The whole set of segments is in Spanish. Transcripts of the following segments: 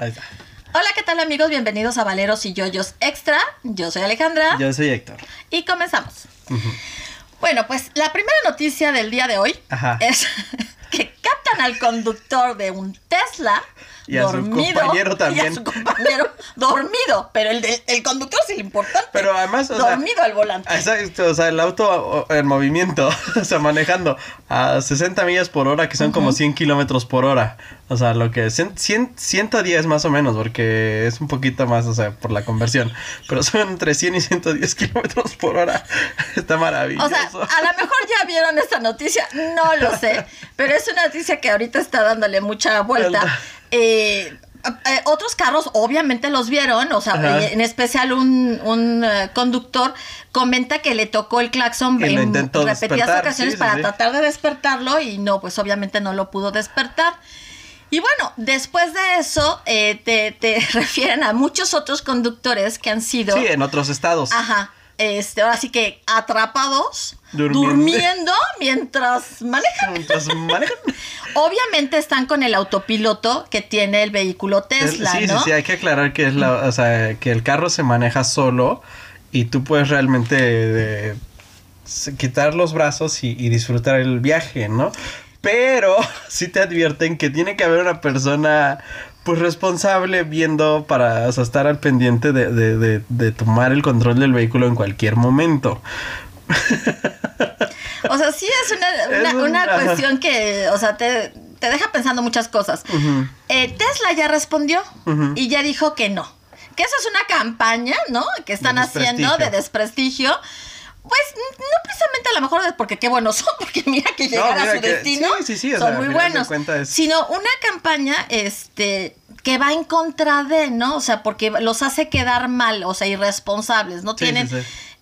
Ahí está. Hola, ¿qué tal amigos? Bienvenidos a Valeros y Yoyos Extra. Yo soy Alejandra. Yo soy Héctor. Y comenzamos. Bueno, pues la primera noticia del día de hoy Ajá. es que captan al conductor de un Tesla Y a su dormido. compañero también. Y a su compañero dormido. Pero el, de- el conductor es el importante. Pero además, o sea, dormido al volante. Exacto, o sea, el auto en movimiento, o sea, manejando a 60 millas por hora, que son como 100 kilómetros por hora. O sea, lo que es 100, 100, 110 más o menos, porque es un poquito más, o sea, por la conversión. Pero son entre 100 y 110 kilómetros por hora. Está maravilloso. O sea, a lo mejor ya vieron esta noticia, no lo sé, pero es una noticia que ahorita está dándole mucha vuelta. Eh, eh, otros carros obviamente los vieron, o sea, Ajá. en especial un, un, eh, conductor comenta que le tocó el claxon en repetidas ocasiones sí, sí, para sí. tratar de despertarlo y no, pues obviamente no lo pudo despertar. Y bueno, después de eso eh, te, te refieren a muchos otros conductores que han sido... sí, en otros estados. Ajá. Este, ahora sí que atrapados, Durmiendo. durmiendo, mientras manejan. Mientras manejan. Obviamente están con el autopiloto que tiene el vehículo Tesla, sí, ¿no? sí, sí, hay que aclarar que es la, o sea, que el carro se maneja solo y tú puedes realmente quitar los brazos y, y disfrutar el viaje, ¿no? Pero sí te advierten que tiene que haber una persona pues responsable viendo para o sea, estar al pendiente de, de- de- de tomar el control del vehículo en cualquier momento. O sea, sí es una, Es una, un- una ajá. cuestión que, o sea, te, te deja pensando muchas cosas. Eh, Tesla ya respondió y ya dijo que no. Que eso es una campaña, ¿no? Que están haciendo de desprestigio. Pues no precisamente a lo mejor es porque qué buenos son, porque mira que llegar mira a su que- destino sí, sí, sí, son sea, muy buenos. es- Sino una campaña este que va en contra de, ¿no? O sea, porque los hace quedar mal, o sea, irresponsables, no tienen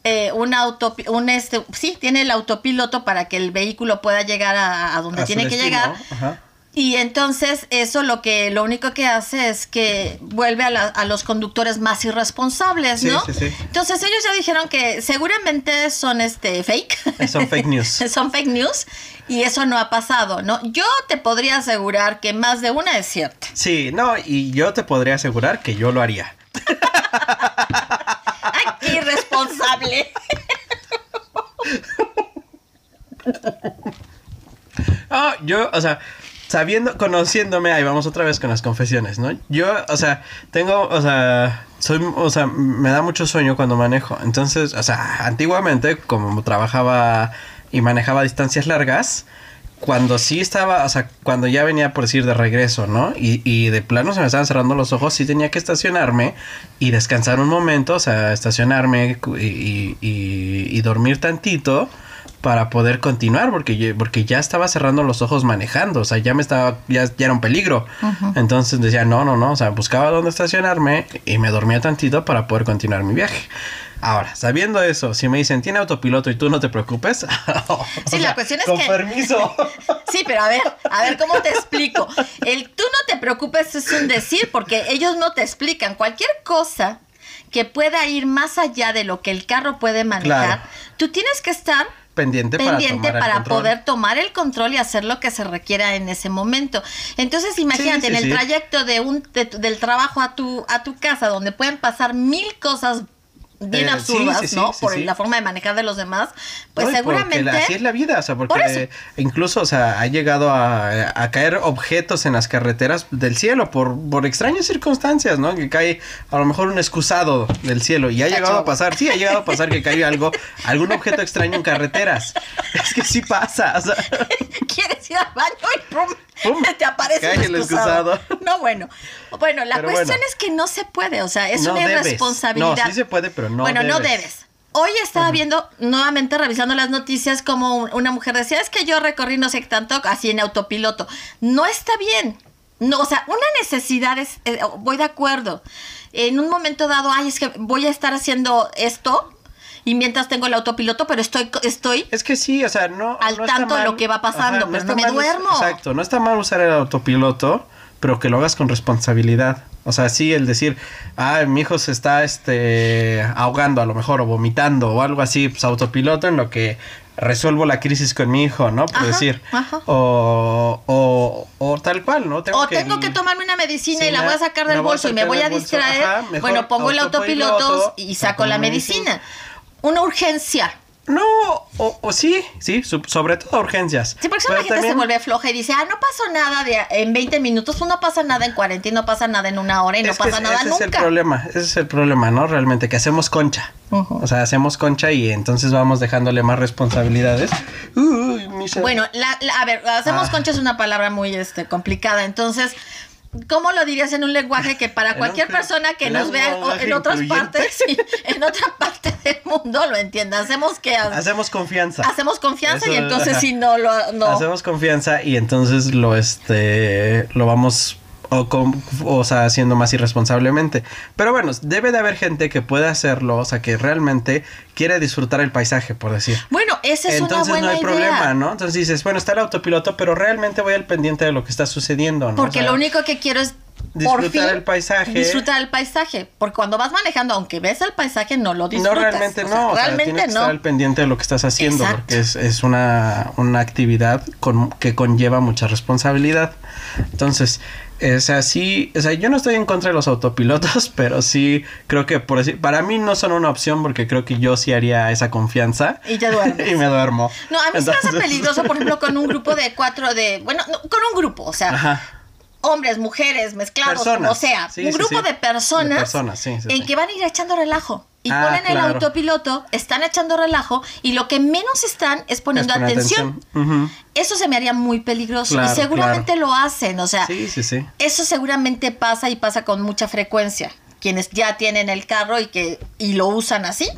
eh, un auto, un este, sí, tiene el autopiloto para que el vehículo pueda llegar a, a donde A tiene que destino, llegar. Ajá. Y entonces eso lo que lo único que hace es que vuelve a, la- a los conductores más irresponsables, Sí, ¿no? sí, sí. Entonces ellos ya dijeron que seguramente son este fake. Son fake news. son fake news y eso no ha pasado, ¿no? Yo te podría asegurar que más de una es cierta. Sí, no, y yo te podría asegurar que yo lo haría. ¡Ay, qué irresponsable! Ah, yo, o sea, sabiendo, conociéndome, ahí vamos otra vez con las confesiones, ¿no? Yo, o sea, tengo, o sea, soy, o sea, me da mucho sueño cuando manejo. Entonces, o sea, antiguamente, como trabajaba y manejaba distancias largas, cuando sí estaba, o sea, cuando ya venía por decir de regreso, ¿no? Y, y de plano se me estaban cerrando los ojos, sí tenía que estacionarme y descansar un momento, o sea, estacionarme y- y- y dormir tantito para poder continuar, porque, porque ya estaba cerrando los ojos manejando, o sea, ya me estaba, ya, ya era un peligro. Entonces decía, no, no, no, o sea, buscaba dónde estacionarme y me dormía tantito para poder continuar mi viaje. Ahora, sabiendo eso, si me dicen, tiene autopiloto y tú no te preocupes. o Sí, la cuestión es con que- permiso. Sí, pero a ver, a ver cómo te explico. El tú no te preocupes es un decir porque ellos no te explican. Cualquier cosa que pueda ir más allá de lo que el carro puede manejar, Claro. tú tienes que estar pendiente, pendiente para, tomar poder tomar el control y hacer lo que se requiera en ese momento. Entonces, imagínate, sí, en el sí. trayecto de un de del trabajo a tu a tu casa donde pueden pasar mil cosas bien Eh, absurdas, sí, sí, ¿no? sí, Por la forma de manejar de los demás, pues No, seguramente la- así es la vida, o sea, Por porque eso. incluso, o sea, ha llegado a, a caer objetos en las carreteras del cielo por, por extrañas circunstancias, ¿no? Que cae a lo mejor un excusado del cielo y ha llegado a pasar, sí, ha llegado a pasar que cae algo, algún objeto extraño en carreteras. Es que sí pasa, o sea, quieres ir al baño y ¡pum! ¡Pum! te aparece el excusado. excusado. No, bueno. Bueno, la Pero cuestión bueno. es que no se puede, o sea, es No una debes. irresponsabilidad. No, sí se puede, pero no Bueno, no debes. Hoy estaba viendo, nuevamente revisando las noticias, como un- una mujer decía, es que yo recorrí no sé qué tanto así en autopiloto. No está bien. No, o sea, una necesidad es, eh, voy de acuerdo. En un momento dado, ay, es que voy a estar haciendo esto y mientras tengo el autopiloto, pero estoy, estoy Es que sí, o sea, no. Al no tanto de lo que va pasando, pero no me mal duermo. Exacto, no está mal usar el autopiloto, pero que lo hagas con responsabilidad. O sea, sí, el decir, ah, mi hijo se está este ahogando a lo mejor, o vomitando, o algo así, pues autopiloto en lo que resuelvo la crisis con mi hijo, ¿no? Por Ajá, decir. ajá. O, o, o tal cual, ¿no? o tengo que tomarme una medicina y la voy a sacar del bolso y me voy a distraer. ajá, bueno, pongo el autopiloto y saco la medicina. Una urgencia. No, o, o sí, sí, sobre todo urgencias. Sí, porque si la Pero gente se vuelve floja y dice, ah, no pasó nada de, en 20 minutos, pues no pasa nada en 40 y no pasa nada en una hora y no Es que pasa ese- nada ese es el nunca. problema, ese es el problema, ¿no? Realmente, que hacemos concha. Ujú. O sea, hacemos concha y entonces vamos dejándole más responsabilidades. Uy, Bueno, la, la- a ver, hacemos Ah. concha es una palabra muy este, complicada, entonces... ¿Cómo lo dirías en un lenguaje que para cualquier un- persona que nos vea en otras incluyente? partes, sí, en otra parte del mundo lo entienda? Hacemos que hacemos confianza. hacemos confianza y entonces ajá. si no lo no. Hacemos confianza y entonces lo este lo vamos o, con- o sea, haciendo más irresponsablemente. Pero bueno, debe de haber gente que pueda hacerlo, o sea, que realmente quiere disfrutar el paisaje, por decir. Bueno, esa es Entonces una buena no hay idea. problema, ¿no? Entonces dices, bueno, está el autopiloto, pero realmente voy al pendiente de lo que está sucediendo, ¿no? Porque O sea, lo único que quiero es por disfrutar fin el paisaje. Disfrutar el paisaje, porque cuando vas manejando, aunque ves el paisaje, no lo disfrutas. No, realmente O sea, no. o sea, realmente tienes que estar no. al pendiente de lo que estás haciendo, Exacto. porque es, es una, una actividad con, que conlleva mucha responsabilidad. Entonces, o sea, sí, o sea, yo no estoy en contra de los autopilotos, pero sí creo que por decir, para mí no son una opción porque creo que yo sí haría esa confianza. Y te duermes. y me duermo. No, a mí se me hace Entonces- peligroso, por ejemplo, con un grupo de cuatro de, bueno, no, con un grupo, o sea, Ajá. hombres, mujeres, mezclados, Personas. como sea, Sí, un grupo sí. de personas, De personas, sí, sí, en que van a ir echando relajo. Y Ah, ponen el autopiloto, están echando relajo y lo que menos están es poniendo Es atención. Eso se me haría muy peligroso Claro, y seguramente lo hacen, o sea, Sí, sí, sí. eso seguramente pasa y pasa con mucha frecuencia. Quienes ya tienen el carro y que y lo usan así,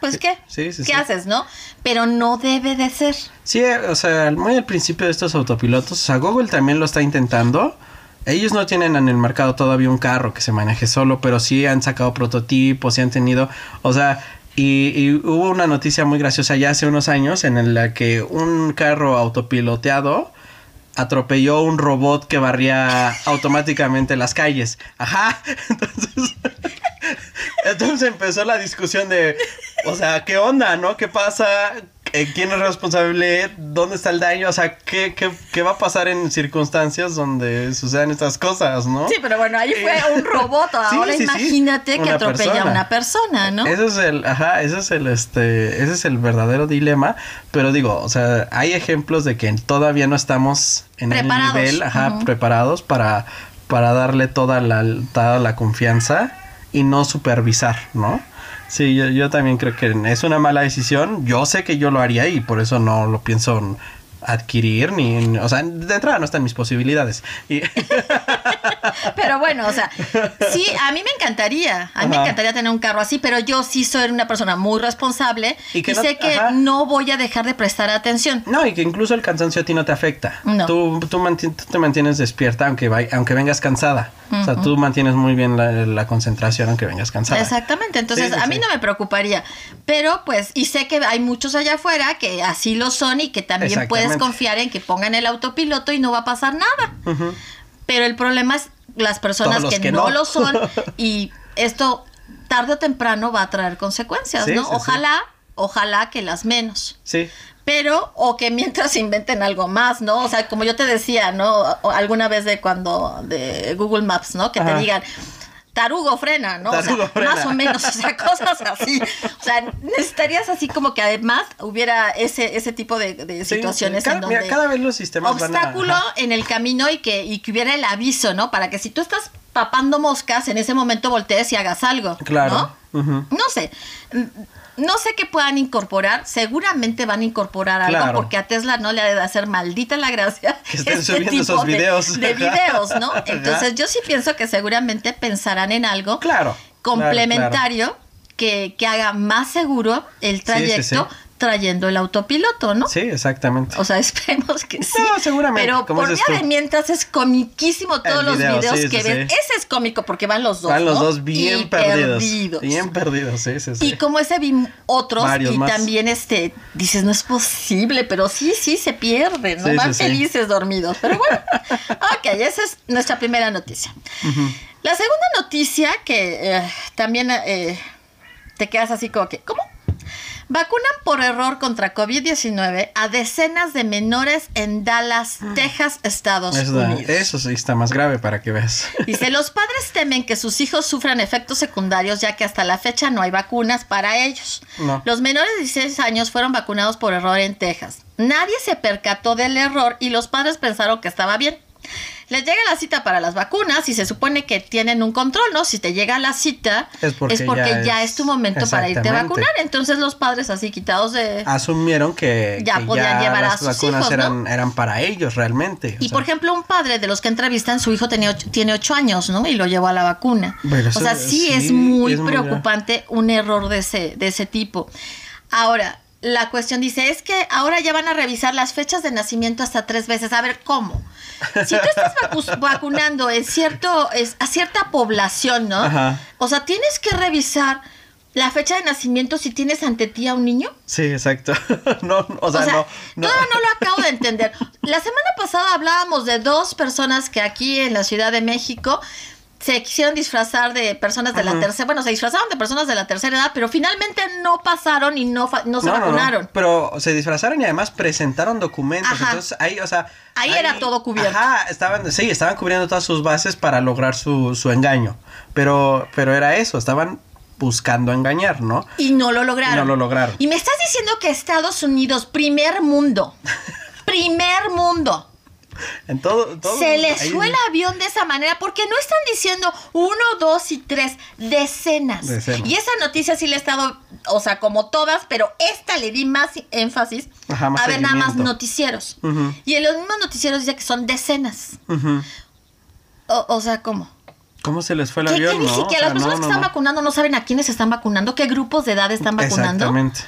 pues qué, ¿qué haces, no? Pero no debe de ser. Sí, eh, o sea, muy al principio de estos autopilotos, o sea, Google también lo está intentando. Ellos no tienen en el mercado todavía un carro que se maneje solo, pero sí han sacado prototipos y han tenido, o sea, y, y hubo una noticia muy graciosa ya hace unos años en la que un carro autopiloteado atropelló un robot que barría automáticamente las calles. Ajá. Entonces, entonces empezó la discusión de, o sea, ¿qué onda, no? ¿Qué pasa? Eh, ¿Quién es responsable? ¿Dónde está el daño? O sea, ¿qué, qué, qué va a pasar en circunstancias donde sucedan estas cosas, no? Sí, pero bueno, ahí fue un robot. Ahora sí, sí. imagínate que atropella a una persona, ¿no? Ese es el, ajá, ese es el, este, ese es el verdadero dilema. Pero digo, o sea, hay ejemplos de que todavía no estamos en Preparados. el nivel, ajá, preparados para, para darle toda la, toda la confianza y no supervisar, ¿no? Sí, yo, yo también creo que es una mala decisión. Yo sé que yo lo haría y por eso no lo pienso adquirir ni, o sea, de entrada no están mis posibilidades. Y, Pero bueno, o sea, sí, a mí me encantaría, a mí me encantaría tener un carro así, pero yo sí soy una persona muy responsable y, Y que no- sé que ajá. no voy a dejar de prestar atención. No, y que incluso el cansancio a ti no te afecta. No. Tú, tú, manti- tú te mantienes despierta aunque, vai- aunque vengas cansada. O sea, tú mantienes muy bien la, la concentración aunque vengas cansada. Exactamente, entonces Sí, sí, a mí sí. no me preocuparía, pero pues, y sé que hay muchos allá afuera que así lo son y que también puedes Confiar en que pongan el autopiloto y no va a pasar nada. Pero el problema es las personas que, que no. no. lo son y esto tarde o temprano va a traer consecuencias, Sí, ¿no? sí, sí. ojalá, ojalá que las menos. Sí. Pero, o que mientras inventen algo más, ¿no? O sea, como yo te decía, ¿no? O alguna vez de cuando, de Google Maps, ¿no? Que te digan, tarugo frena, ¿no? Tarugo o sea, frena. más o menos, o sea, cosas así. O sea, necesitarías así como que además hubiera ese, ese tipo de, situaciones sí. Cada, en donde mira, cada vez los sistemas van a- obstáculo en el camino y que, y que hubiera el aviso, ¿no? Para que si tú estás papando moscas, en ese momento voltees y hagas algo. Claro. No sé. No sé qué puedan incorporar. Seguramente van a incorporar algo Claro. porque a Tesla no le ha de hacer maldita la gracia. Que estén este subiendo tipo esos de- videos. De, videos, ¿no? Ajá. Entonces yo sí pienso que seguramente pensarán en algo Claro. complementario Que, que haga más seguro el Sí, sí, trayecto sí. Trayendo el autopiloto, ¿no? Sí, exactamente. O sea, esperemos que sí. No, seguramente, Pero por tú. de mientras es comiquísimo todos El los video, videos sí, que sí, ves. sí. Ese es cómico porque van los dos. Van los ¿no? dos bien Y perdidos. Bien perdidos, sí, sí. Y como ese vi otros Varios y más. también este dices no es posible, pero sí, sí se pierde, no van felices dormidos. Pero bueno, ok, esa es nuestra primera noticia. La segunda noticia que eh, también eh, te quedas así como que, ¿cómo? Vacunan por error contra COVID-19 a decenas de menores en Dallas, Texas, Estados Eso, Unidos. eso sí está más grave para que veas. Dice, los padres temen que sus hijos sufran efectos secundarios ya que hasta la fecha no hay vacunas para ellos. No. Los menores de 16 años fueron vacunados por error en Texas. Nadie se percató del error y los padres pensaron que estaba bien. Les llega la cita para las vacunas y se supone que tienen un control, ¿no? Si te llega la cita Es porque ya ya, es- es tu momento para irte a vacunar. Entonces los padres así quitados de... Asumieron que Ya que podían llevar a las sus vacunas hijos, ¿no? eran, eran para ellos realmente. o Y sea, por ejemplo, un padre de los que entrevistan, su hijo tenía ocho- tiene ocho años, ¿no? Y lo llevó a la vacuna. Bueno, o eso- sea, sí, sí, es muy es muy preocupante un error de ese, de ese tipo. Ahora, la cuestión dice, es que ahora ya van a revisar las fechas de nacimiento hasta tres veces. A ver, ¿cómo? Si tú estás vacu- vacunando en cierto, es, a cierta población, ¿no? Ajá. O sea, tienes que revisar la fecha de nacimiento si tienes ante ti a un niño. Sí, exacto. no, no, o sea, O sea, no, no. todavía no lo acabo de entender. La semana pasada hablábamos de dos personas que aquí en la Ciudad de México se quisieron disfrazar de personas de la tercera, bueno, se disfrazaron de personas de la tercera edad, pero finalmente no pasaron y no, fa- no se No, no, no, vacunaron. Pero se disfrazaron y además presentaron documentos. Ajá. Entonces ahí, o sea. Ahí era todo cubierto. Ajá, estaban, sí, estaban cubriendo todas sus bases para lograr su, su engaño. Pero, pero era eso, estaban buscando engañar, ¿no? Y no lo lograron. Y no lo lograron. Y me estás diciendo que Estados Unidos, primer mundo, primer mundo, En todo, todo se les ahí- fue el avión de esa manera porque no están diciendo uno, dos y tres, decenas. Decenas. Y esa noticia sí le he estado, o sea, como todas, pero esta le di más énfasis Ajá, más a ver nada más noticieros. Y en los mismos noticieros dice que son decenas. O, o sea, ¿cómo? ¿Cómo se les fue el Que, avión? que no? siquiera O sea, las personas no, que están vacunando no saben a quiénes están vacunando, qué grupos de edad están vacunando. Exactamente.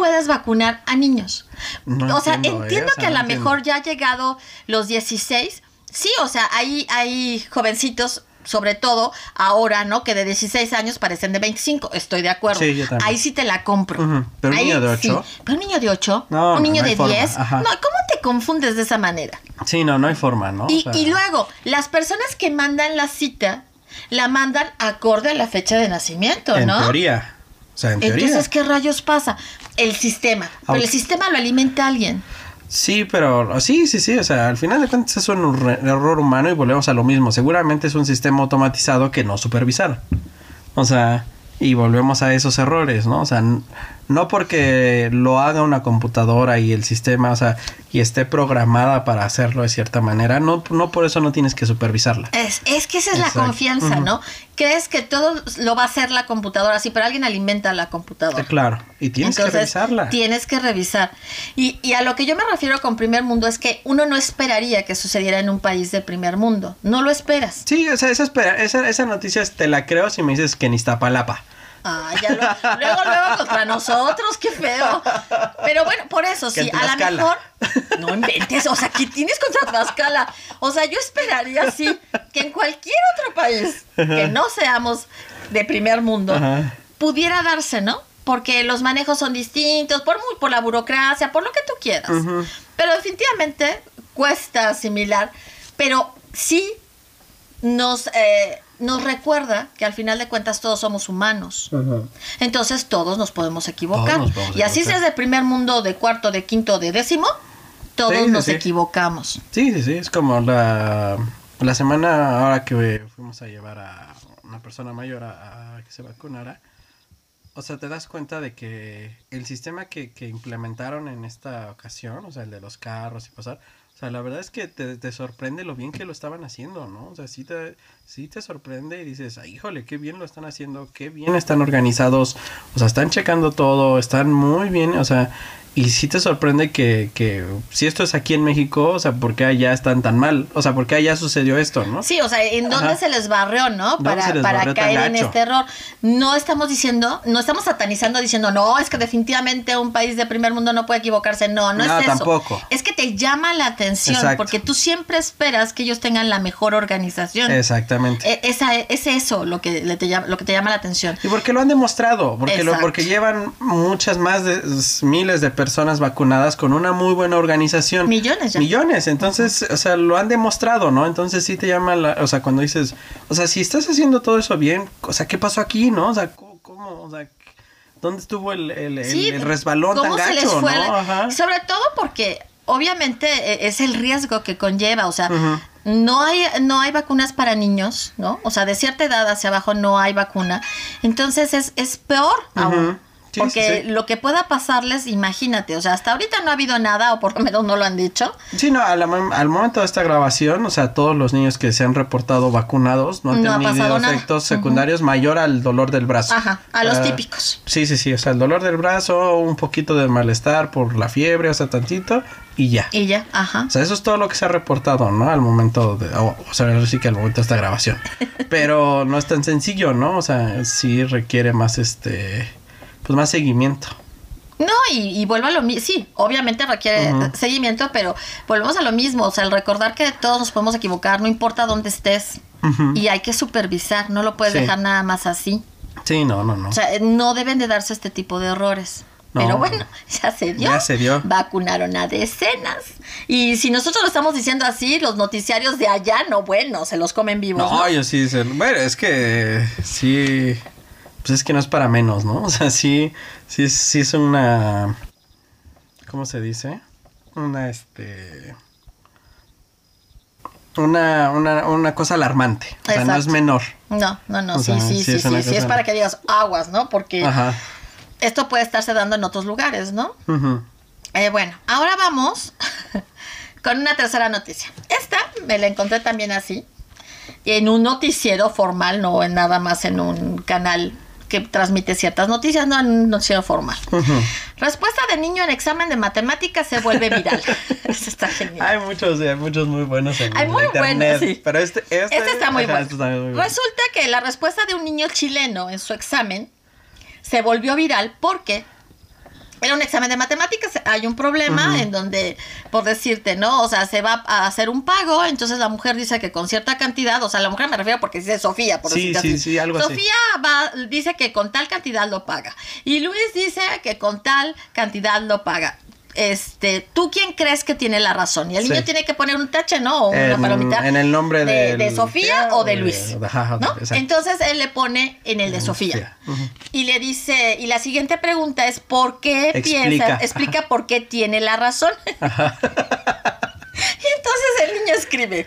¿Cómo puedes vacunar a niños? No o sea, entiendo, que a no lo mejor ya ha llegado los 16. Sí, o sea, hay, hay jovencitos, sobre todo ahora, ¿no? Que de 16 años parecen de 25. Estoy de acuerdo. Sí, yo también. Ahí sí te la compro. Pero un Ahí niño de sí. ocho. Pero un niño de 8. No, un niño no de forma. 10. Ajá. No, ¿cómo te confundes de esa manera? Sí, no, no hay forma, ¿no? O Y, sea, y luego, las personas que mandan la cita, la mandan acorde a la fecha de nacimiento, En ¿no? teoría. Sea, en teoría. Entonces, ¿qué rayos pasa? El sistema. Pero el sistema lo alimenta alguien. Sí, pero sí, sí, sí, o sea, al final de cuentas es un error humano y volvemos a lo mismo. Seguramente es un sistema automatizado que no supervisar. O sea, y volvemos a esos errores, ¿no? O sea, no porque lo haga una computadora y el sistema, o sea, y esté programada para hacerlo de cierta manera, no, no por eso no tienes que supervisarla. Es, es que esa es la confianza, Ujú. ¿no? Crees que todo lo va a hacer la computadora, sí, pero alguien alimenta la computadora. Eh, Claro, y tienes que revisarla. Tienes que revisar. Y, y a lo que yo me refiero con primer mundo es que uno no esperaría que sucediera en un país de primer mundo. No lo esperas. Sí, o sea, esa, espera- esa, esa noticia te la creo si me dices que en Iztapalapa. Ah, ya lo- luego, luego contra nosotros, qué feo. Pero bueno, por eso, Que sí, a lo mejor. No inventes, o sea, ¿qué tienes contra Tlaxcala? O sea, yo esperaría, sí, que en cualquier otro país que no seamos de primer mundo, Ajá. pudiera darse, ¿no? Porque los manejos son distintos, por, por la burocracia, por lo que tú quieras. Pero definitivamente cuesta asimilar, pero sí nos, eh, nos recuerda que al final de cuentas todos somos humanos. Entonces todos nos podemos equivocar. Todos nos podemos y así equivocar. seas de primer mundo, de cuarto, de quinto, de décimo, todos Sí, sí, nos sí. equivocamos. Sí, sí, sí, es como la, la semana ahora que fuimos a llevar a una persona mayor a, a que se vacunara. O sea, te das cuenta de que el sistema que, que implementaron en esta ocasión, o sea, el de los carros y pasar, o sea, la verdad es que te, te sorprende lo bien que lo estaban haciendo, ¿no? O sea, sí te, sí te sorprende y dices, "Ay, híjole, qué bien lo están haciendo, qué bien están organizados, o sea, están checando todo, están muy bien, o sea, y sí te sorprende que, que si esto es aquí en México, o sea, ¿por qué allá están tan mal? O sea, ¿por qué allá sucedió esto, no? Sí, o sea, ¿en dónde Ajá. se les barrió, no? ¿Dónde Para, caer en este error. No estamos diciendo, no estamos satanizando diciendo, no, es que definitivamente un país de primer mundo no puede equivocarse. No, no, No, es eso. tampoco. Es que te llama la atención Exacto. porque tú siempre esperas que ellos tengan la mejor organización. Exactamente. E- esa, es eso lo que, le te llama, lo que te llama la atención. Y porque lo han demostrado, porque, lo, porque llevan muchas más de miles de personas vacunadas con una muy buena organización. Millones ya. Millones, entonces, o sea, lo han demostrado, ¿no? Entonces sí te llama, la, o sea, cuando dices, o sea, si estás haciendo todo eso bien, o sea, ¿qué pasó aquí, no? O sea, ¿cómo? O sea, ¿Dónde estuvo el, el, el- Sí, el resbalón tan ¿cómo se les gacho, fue? no? Ajá. Sobre todo porque obviamente eh, es el riesgo que conlleva, o sea. No hay no hay vacunas para niños, ¿no? O sea, de cierta edad hacia abajo no hay vacuna. Entonces es, es peor aún. Sí, porque sí, lo que pueda pasarles, imagínate, o sea, hasta ahorita no ha habido nada, o por lo menos no lo han dicho. Sí, no, al momento de esta grabación, o sea, todos los niños que se han reportado vacunados no han No tenido efectos secundarios mayor al dolor del brazo. Ajá, a los Ah, típicos. Sí, sí, sí, o sea, el dolor del brazo, un poquito de malestar por la fiebre, o sea, tantito, y ya. Y ya, ajá. O sea, eso es todo lo que se ha reportado, ¿no? Al momento de... O, o sea, ahora sí que al momento de esta grabación. Pero no es tan sencillo, ¿no? O sea, sí requiere más, este... Pues más seguimiento. No, y, y vuelvo a lo mismo. Sí, obviamente requiere seguimiento, pero volvemos a lo mismo. O sea, el recordar que todos nos podemos equivocar, no importa dónde estés. Y hay que supervisar, no lo puedes Sí. dejar nada más así. Sí, no, no, no. O sea, no deben de darse este tipo de errores. No. Pero bueno, ya se dio. Ya se dio. Vacunaron a decenas. Y si nosotros lo estamos diciendo así, los noticiarios de allá, no, bueno, se los comen vivos. No, ¿no? yo sí, se- bueno, es que sí, pues es que no es para menos, ¿no? O sea, sí, sí, sí es una, ¿cómo se dice? Una, este, una, una, una cosa alarmante, o sea, no es menor. No, no, no, O sí, sea, sí, sí sí, es sí, es para que digas aguas, ¿no? Porque Ajá. esto puede estarse dando en otros lugares, ¿no? Eh, bueno, ahora vamos con una tercera noticia. Esta me la encontré también así, en un noticiero formal, no en nada más en un canal que transmite ciertas noticias, no noticiero formal. Ujú. Respuesta de niño en examen de matemáticas se vuelve viral. Eso está genial. Hay muchos, sí, hay muchos muy buenos en Hay muy internet, buenos, sí. pero este, este, Este está muy ajá, bueno. este está muy bueno. Resulta que la respuesta de un niño chileno en su examen se volvió viral porque era un examen de matemáticas, hay un problema en donde, por decirte, ¿no? O sea, se va a hacer un pago, entonces la mujer dice que con cierta cantidad, o sea, la mujer me refiero porque dice Sofía, por Sí, decirte sí, así. sí, algo así. Sofía va, dice que con tal cantidad lo paga. Y Luis dice que con tal cantidad lo paga. Este, ¿tú quién crees que tiene la razón? Y el Sí. niño tiene que poner un tache, ¿no? O una En- palomita. en el nombre de, de Sofía o de Luis. Entonces él le pone en el de Sofía. Y le dice, y la siguiente pregunta es ¿por qué Explica. piensa, explica por qué tiene la razón? y entonces el niño escribe,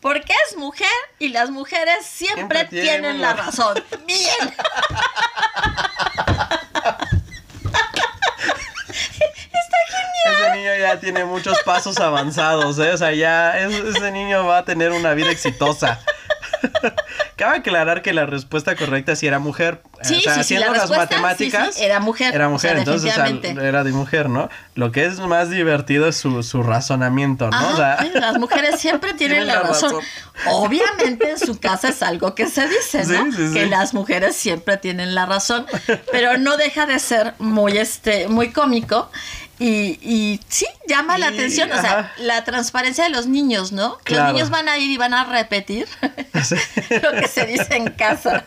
porque es mujer y las mujeres siempre, Siempre tienen, tienen la la- razón. Bien. Ese niño ya tiene muchos pasos avanzados, ¿eh? O sea, ya es- ese niño va a tener una vida exitosa. Cabe aclarar que la respuesta correcta sí era mujer. Sí, o sea, sí, sí, haciendo la las matemáticas. sí, sí, era mujer, Era o mujer, sea, entonces o sea, definitivamente. era de mujer, ¿no? Lo que es más divertido es su, su razonamiento, ¿no? Ajá, sí, las mujeres siempre tienen, Tienen la, la razón. razón. Obviamente en su casa es algo que se dice, ¿no? Sí, sí, Que sí. las mujeres siempre tienen la razón, pero no deja de ser muy este muy cómico y, y sí llama la atención, o sea, la transparencia de los niños, ¿no? Claro. Los niños van a ir y van a repetir Sí. lo que se dice en casa.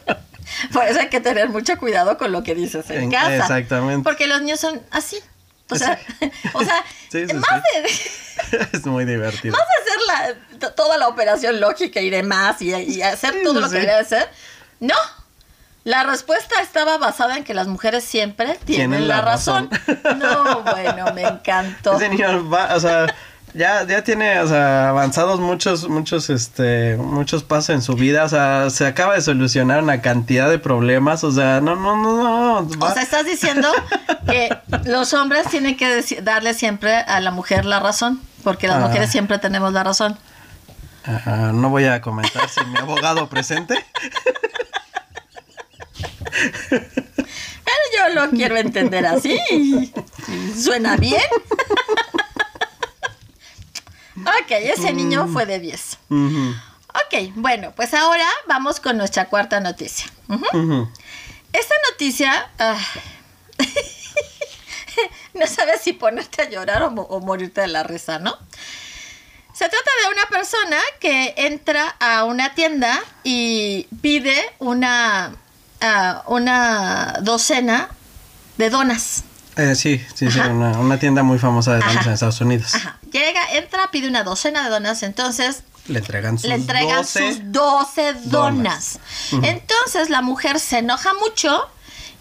Por eso hay que tener mucho cuidado con lo que dices en, En- casa. exactamente. Porque los niños son así. O sea, o sea, Sí, sí, más de es muy divertido. más de hacer la, to- toda la operación lógica y demás y, y hacer todo lo que sí. debería de hacer. No. La respuesta estaba basada en que las mujeres siempre tienen, Tienen la, la razón. razón. No, bueno, me encantó. Ese niño va, o sea, ya, ya tiene, o sea, avanzados muchos, muchos, este, muchos pasos en su vida, o sea, se acaba de solucionar una cantidad de problemas, o sea, no, no, no, no. O sea, estás diciendo que los hombres tienen que darle siempre a la mujer la razón, porque las Ah. mujeres siempre tenemos la razón. Ajá, no voy a comentar si mi abogado presente. Pero yo lo quiero entender así. Suena bien. ok, ese niño fue de 10. Ujú, Ok, bueno, pues ahora vamos con nuestra cuarta noticia. Esta noticia... ah, no sabes si ponerte a llorar o, mo- o morirte de la risa, ¿no? Se trata de una persona que entra a una tienda y pide una, ah, una docena de donas. Eh, sí, sí, sí, una, una tienda muy famosa de donas Ajá. en Estados Unidos. Ajá. Llega, entra, pide una docena de donas, entonces Le entregan sus le entregan 12. sus 12 donas. Entonces la mujer se enoja mucho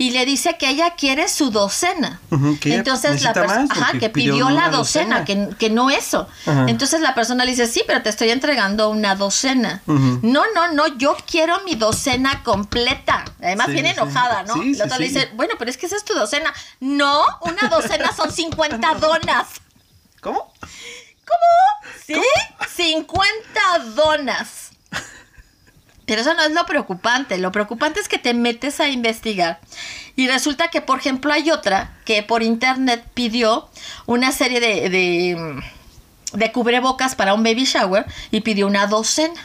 y le dice que ella quiere su docena. Que Entonces la persona, ajá, que pidió pidió la docena, docena. que, que no eso. Entonces la persona le dice, sí, pero te estoy entregando una docena. No, no, no, yo quiero mi docena completa. Además Sí, viene sí. enojada, ¿no? Sí, la otra le dice, bueno, pero es que esa es tu docena. No, una docena son 50 donas. ¿Cómo? ¿Cómo? ¿Sí? 50 donas. Pero eso no es lo preocupante. Lo preocupante es que te metes a investigar. Y resulta que, por ejemplo, hay otra que por internet pidió una serie de, de, de cubrebocas para un baby shower y pidió una docena.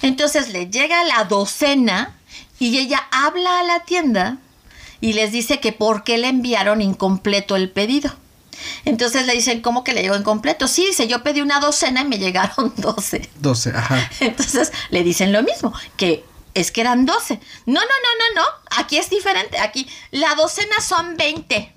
Entonces le llega la docena y ella habla a la tienda y les dice que por qué le enviaron incompleto el pedido. Entonces le dicen, ¿cómo que le llegó incompleto? Sí, dice, yo pedí una docena y me llegaron 12. 12, ajá. Entonces le dicen lo mismo, que es que eran 12. No, no, no, no, no, aquí es diferente. Aquí la docena son 20.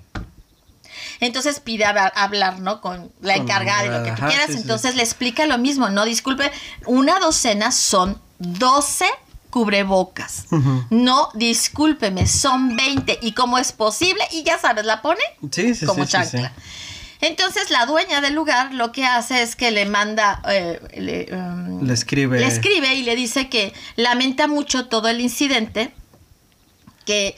Entonces pide hab- hablar, ¿no? Con la encargada y lo que tú ajá, quieras. sí, sí. Entonces le explica lo mismo. No, disculpe, una docena son 12 cubrebocas. No, discúlpeme, son 20. ¿Y cómo es posible? Y ya sabes, la pone Sí, sí, como sí, sí, chancla. Entonces la dueña del lugar lo que hace es que le manda, eh, le, um, Le escribe. le escribe y le dice que lamenta mucho todo el incidente, que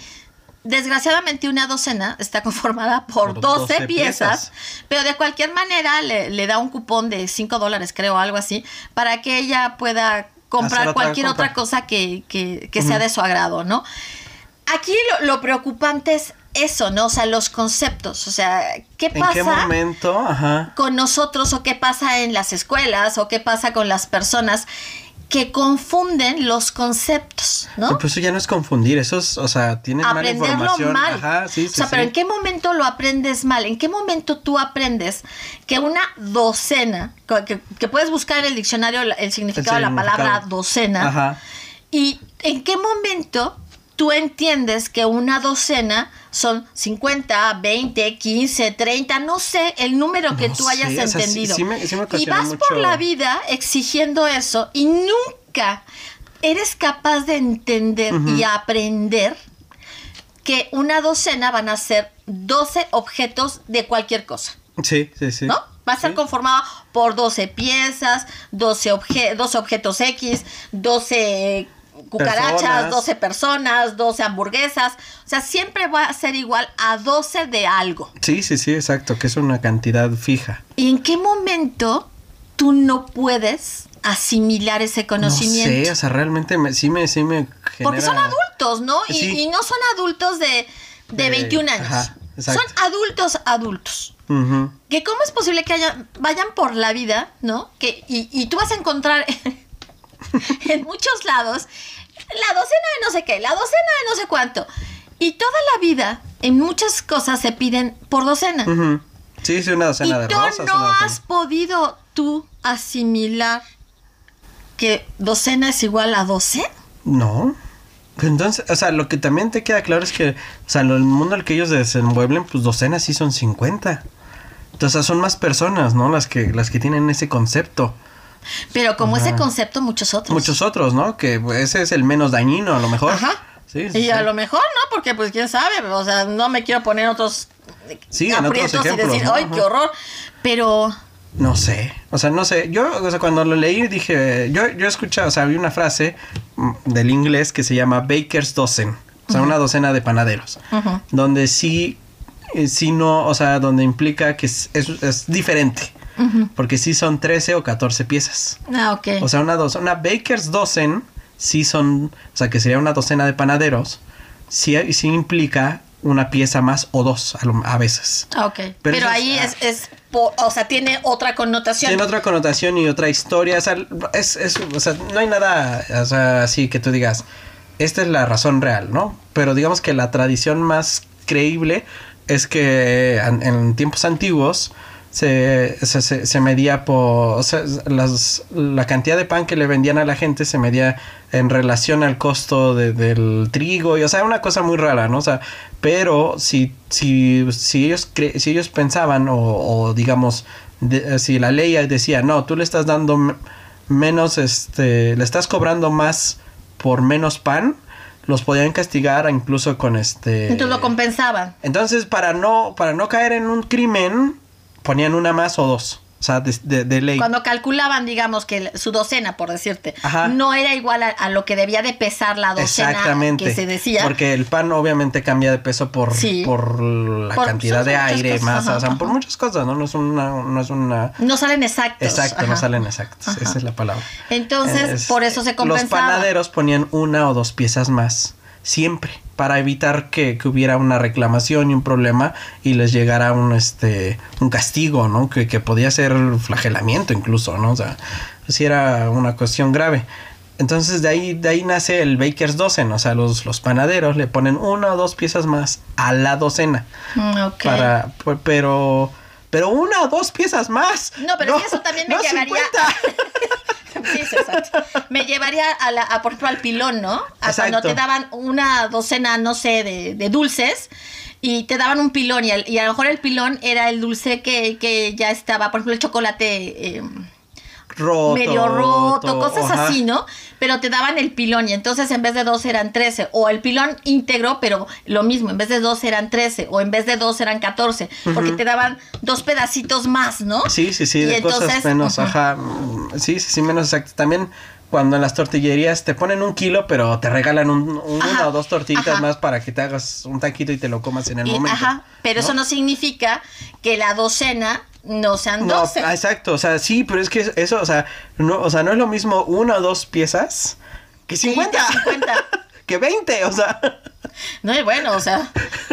desgraciadamente una docena está conformada por, Por 12, 12 piezas, piezas. pero de cualquier manera le, le da un cupón de 5 dólares, creo, algo así, para que ella pueda comprar otra cualquier compra. otra cosa que, que- que sea de su agrado, ¿no? Aquí lo, lo preocupante es eso, ¿no? O sea, los conceptos, o sea, ¿qué ¿En pasa? qué momento? Ajá. con nosotros o qué pasa en las escuelas o qué pasa con las personas que confunden los conceptos, ¿no? Pues eso ya no es confundir, eso es, o sea, tienes mala Aprenderlo información. mal. Ajá, sí, sí. o sea, pero. ¿en qué momento lo aprendes mal? ¿En qué momento tú aprendes que una docena, que, que puedes buscar en el diccionario el significado de la palabra docena, Ajá. ¿Y en qué momento tú entiendes que una docena son 50, 20, 15, 30, no sé, el número que No tú hayas sé, o sea, sí- entendido? sí me- sí me y vas por mucho- la vida exigiendo eso y nunca eres capaz de entender y aprender que una docena van a ser 12 objetos de cualquier cosa. Sí, sí, sí. ¿no? Va a estar Sí. conformada por 12 piezas, 12, obje 12 objetos X, 12 cucarachas, Personas. 12 personas, 12 hamburguesas. O sea, siempre va a ser igual a 12 de algo. Sí, sí, sí, exacto, que es una cantidad fija. ¿Y en qué momento tú no puedes asimilar ese conocimiento? No sé, o sea, realmente me, sí me, sí me genera... Porque son adultos, ¿no? Y, Sí. y no son adultos de, de De- 21 años. ajá, exacto. son adultos adultos. Que cómo es posible que haya, vayan por la vida, ¿no? Que, y, y tú vas a encontrar en muchos lados la docena de no sé qué, la docena de no sé cuánto. Y toda la vida, en muchas cosas se piden por docena. Sí, sí, una y docena de tú rosas. no una docena- has podido tú asimilar que docena es igual a doce. No. Entonces, o sea, lo que también te queda claro es que, o sea, lo- el mundo al que ellos desenvuelven, pues docenas sí son 50. Entonces son más personas, ¿no? Las que, las que tienen ese concepto. Pero como Ajá. ese concepto, muchos otros. Muchos otros, ¿no? Que ese es el menos dañino, a lo mejor. Ajá. Sí, sí, y a lo mejor no, porque pues quién sabe, o sea, no me quiero poner otros Sí, en otros aprietos y ejemplos, decir, ay, qué horror. Pero No sé. O sea, no sé. Yo, o sea, cuando lo leí dije. Yo, yo escuché, o sea, había una frase mm, del inglés que se llama Baker's Dozen. O sea, una docena de panaderos. Ujú. Donde sí. eh, sí no. O sea, donde implica que es, es, es diferente. Porque sí son 13 o 14 piezas. Ah, ok. O sea, una, doce- una Baker's Dozen sí son. O sea, que sería una docena de panaderos. Sí, sí implica una pieza más o dos a, lo- a veces. Ah, ok. pero Pero, eso es- ahí ah. es, es po- o sea, tiene otra connotación. Tiene otra connotación y otra historia. O sea, es, es- o sea, no hay nada o sea, así que tú digas, esta es la razón real, ¿no? Pero digamos que la tradición más creíble es que en, tiempos antiguos se, se, se- se medía por... O sea, las- la cantidad de pan que le vendían a la gente se medía en relación al costo de- del trigo. Y, o sea, una cosa muy rara, ¿no? O sea, pero si, si, si, ellos, cre- si ellos pensaban o, o digamos, de- si la ley decía, no, tú le estás dando me- menos, este, le estás cobrando más por menos pan, los podían castigar incluso con este... Entonces lo compensaban. Entonces, para no, para no caer en un crimen, ponían una más o dos. O sea, de, de- de ley. Cuando calculaban, digamos, que su docena, por decirte, Ajá. no era igual a, a lo que debía de pesar la docena Exactamente. que se decía. Porque el pan obviamente cambia de peso por, Sí. por la Por- cantidad de aire, cosas, masa, ajá, o sea, por muchas cosas, ¿no? No es una, no es una... No salen exactos. Exacto, no Ajá. salen exactos. Esa es la palabra. Entonces, Es- por eso se Los compensaba. panaderos ponían una o dos piezas más, siempre, para evitar que, que hubiera una reclamación y un problema y les llegara un este un castigo, ¿no? Que, que podía ser flagelamiento incluso, ¿no? O sea, si era una cuestión grave. Entonces de ahí, de ahí nace el Baker's Dozen, o sea, los, los panaderos le ponen una o dos piezas más a la docena. Mm, ok. Para, pero, pero una o dos piezas más. No, pero es que eso también me no llevaría. 50. Sí, sí, exacto. Me llevaría a la, a, por ejemplo, al pilón, ¿no? A cuando te daban una docena, no sé, de, de dulces y te daban un pilón y, al- y a lo mejor el pilón era el dulce que, que ya estaba, por ejemplo, el chocolate eh, roto, medio roto, cosas ajá. así, ¿no? Pero te daban el pilón y entonces en vez de dos eran 13 o el pilón íntegro, pero lo mismo, en vez de dos eran 13 o en vez de dos eran 14, porque te daban dos pedacitos más, ¿no? Sí, sí, sí, Y de cosas entonces, menos, ajá. Sí, sí, sí, menos exacto. También cuando en las tortillerías te ponen un kilo, pero te regalan un, un- Ajá, una o dos tortillitas ajá. más para que te hagas un taquito y te lo comas en el Y- momento. ajá, pero eso no significa que la docena no sean No, 12. ah, exacto, o sea, sí, pero es que eso, o sea, no, o sea, no es lo mismo una o dos piezas que Sí, 50. que 50. que 20, o sea. No, y bueno, o sea,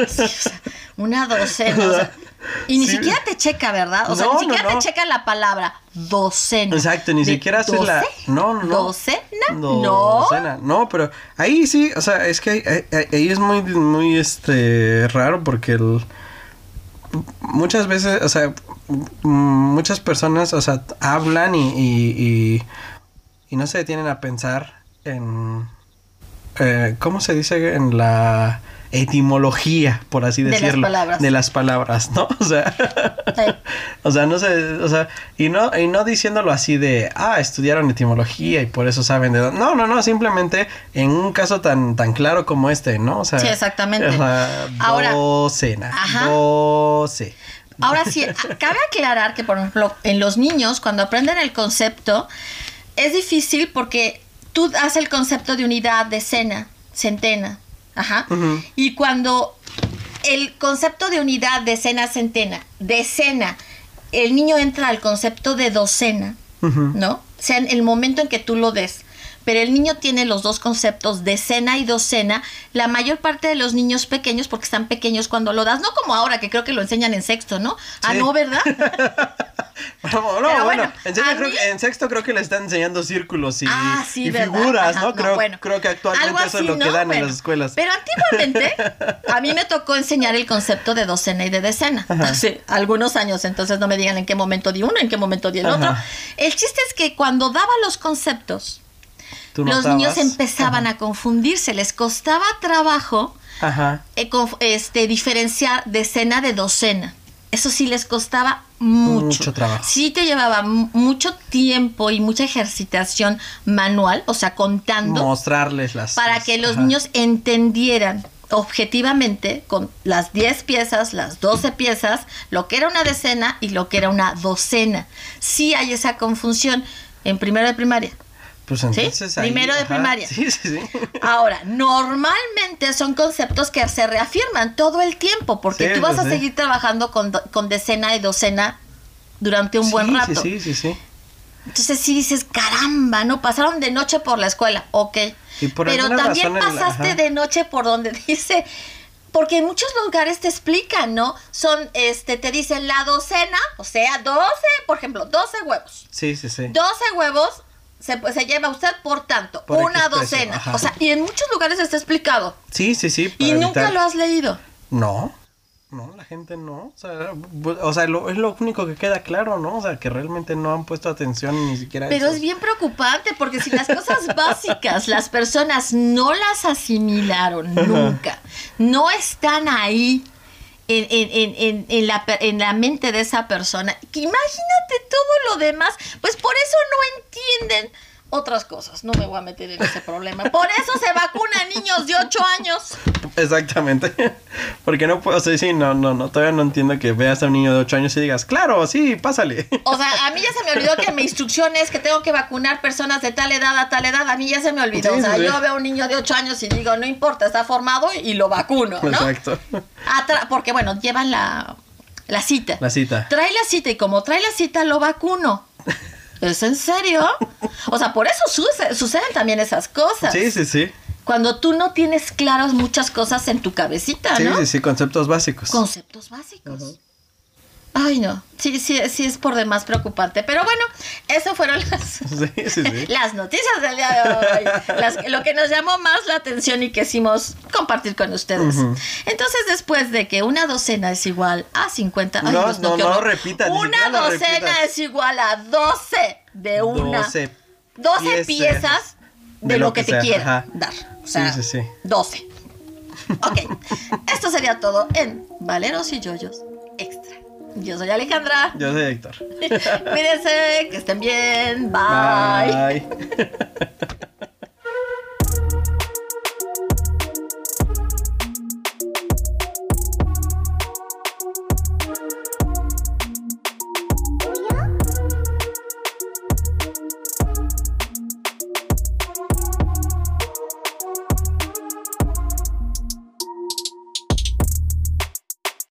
sí, o sea, una docena. o sea, y ni Sí. siquiera te checa, ¿verdad? O sea, No, ni siquiera no, no. te checa la palabra docena. Exacto, ni ¿De siquiera haces la. 12? No, no, no. ¿Docena? No. Docena. No, pero ahí sí, o sea, es que ahí, es muy, muy este raro porque el. Muchas veces, o sea, muchas personas, o sea, hablan y, y, y, y no se detienen a pensar en. eh, ¿Cómo se dice? En la etimología, por así De las decirlo. palabras. De las palabras, ¿no? O sea. Sí. O sea, no sé, o sea, y no, y no diciéndolo así de, ah, estudiaron etimología y por eso saben de dónde. No, no, no, simplemente en un caso tan, tan claro como este, ¿no? O sea, Sí, exactamente. o sea, Ahora- docena, Ajá. doce. Ahora sí, cabe aclarar que, por ejemplo, en los niños, cuando aprenden el concepto, es difícil porque tú haces el concepto de unidad, decena, centena. Ajá. Y cuando el concepto de unidad, decena, centena, decena, el niño entra al concepto de docena. ¿no? O sea, en el momento en que tú lo des. Pero el niño tiene los dos conceptos, decena y docena. La mayor parte de los niños pequeños, porque están pequeños cuando lo das, no como ahora, que creo que lo enseñan en sexto, ¿no? Ah, no, ¿verdad? No, bueno, bueno, en, serio, creo mí- que- en sexto creo que le están enseñando círculos y, ah, sí, figuras, Ajá, ¿no? Creo, bueno. creo que actualmente Algo eso es lo así, que ¿no? dan en las escuelas. Pero antiguamente a mí me tocó enseñar el concepto de docena y de decena. Hace algunos años, entonces no me digan en qué momento di uno, en qué momento di el otro. El chiste es que cuando daba los conceptos, ¿Tú los notabas? niños empezaban a confundirse, les costaba trabajo Ajá. eh, este, diferenciar decena de docena. Eso sí les costaba mucho. Mucho trabajo. Sí te llevaba mu- mucho tiempo y mucha ejercitación manual, o sea, contando, Mostrarles las. para que los ajá. niños entendieran objetivamente con las 10 piezas, las 12 piezas, lo que era una decena y lo que era una docena. Sí hay esa confusión en primero de primaria. Pues entonces ahí, Primero de ajá. primaria. Sí, sí, sí. Ahora, normalmente son conceptos que se reafirman todo el tiempo, porque Sí, tú vas pues a sí. seguir trabajando con, con decena y docena durante un buen Sí, rato. Sí, sí, sí, sí. Entonces sí dices, caramba, ¿no? Pasaron de noche por la escuela, ok. Y por Pero también la- pasaste de noche por donde dice, porque en muchos lugares te explican, ¿no? Son, este, te dicen la docena, o sea, 12, por ejemplo, 12 huevos. Sí, sí, sí. 12 huevos se, se lleva usted por tanto, Por una docena. O sea, y en muchos lugares está explicado. Sí, sí, sí. Y nunca lo has leído. No. No, la gente no. O sea, o sea, lo- es lo único que queda claro, ¿no? O sea, que realmente no han puesto atención ni siquiera Pero eso. es bien preocupante porque si las cosas básicas las personas no las asimilaron nunca, no están ahí en, en- en- en- la, en la mente de esa persona, que imagínate todo lo demás, pues por eso no entienden otras cosas. No me voy a meter en ese problema. Por eso se vacunan niños de 8 años. Exactamente. Porque no puedo, o sea, sí, no, no, no, todavía no entiendo que veas a un niño de 8 años y digas, claro, sí, pásale. O sea, a mí ya se me olvidó que mi instrucción es que tengo que vacunar personas de tal edad a tal edad. A mí ya se me olvidó. Sí, o sea, sí, yo veo a un niño de 8 años y digo, no importa, está formado y lo vacuno, ¿no? Exacto. Atra- porque bueno, llevan la, la cita. La cita. Trae la cita y como trae la cita lo vacuno. ¿Es en serio? O sea, por eso suce- suceden también esas cosas. Sí, sí, sí. Cuando tú no tienes claras muchas cosas en tu cabecita, Sí, ¿no? sí, sí, conceptos básicos. Conceptos básicos. Ay, no. Sí, sí, sí es por demás preocupante. Pero bueno, eso fueron las, Sí, sí, sí. las noticias del día de hoy. Las- lo que nos llamó más la atención y quisimos compartir con ustedes. Entonces, después de que una docena es igual a 50... ay, No, Dios, no, no lo repitas, ni Una docena es igual a 12 de una... 12 12 piezas piezas de, lo que, te sea, quiera ajá. dar. O Sí, sea, sí, sí. 12. Ok, esto sería todo en Valeros y Yoyos. Yo soy Alejandra. Yo soy Héctor. Cuídense, que estén bien. Bye. Bye.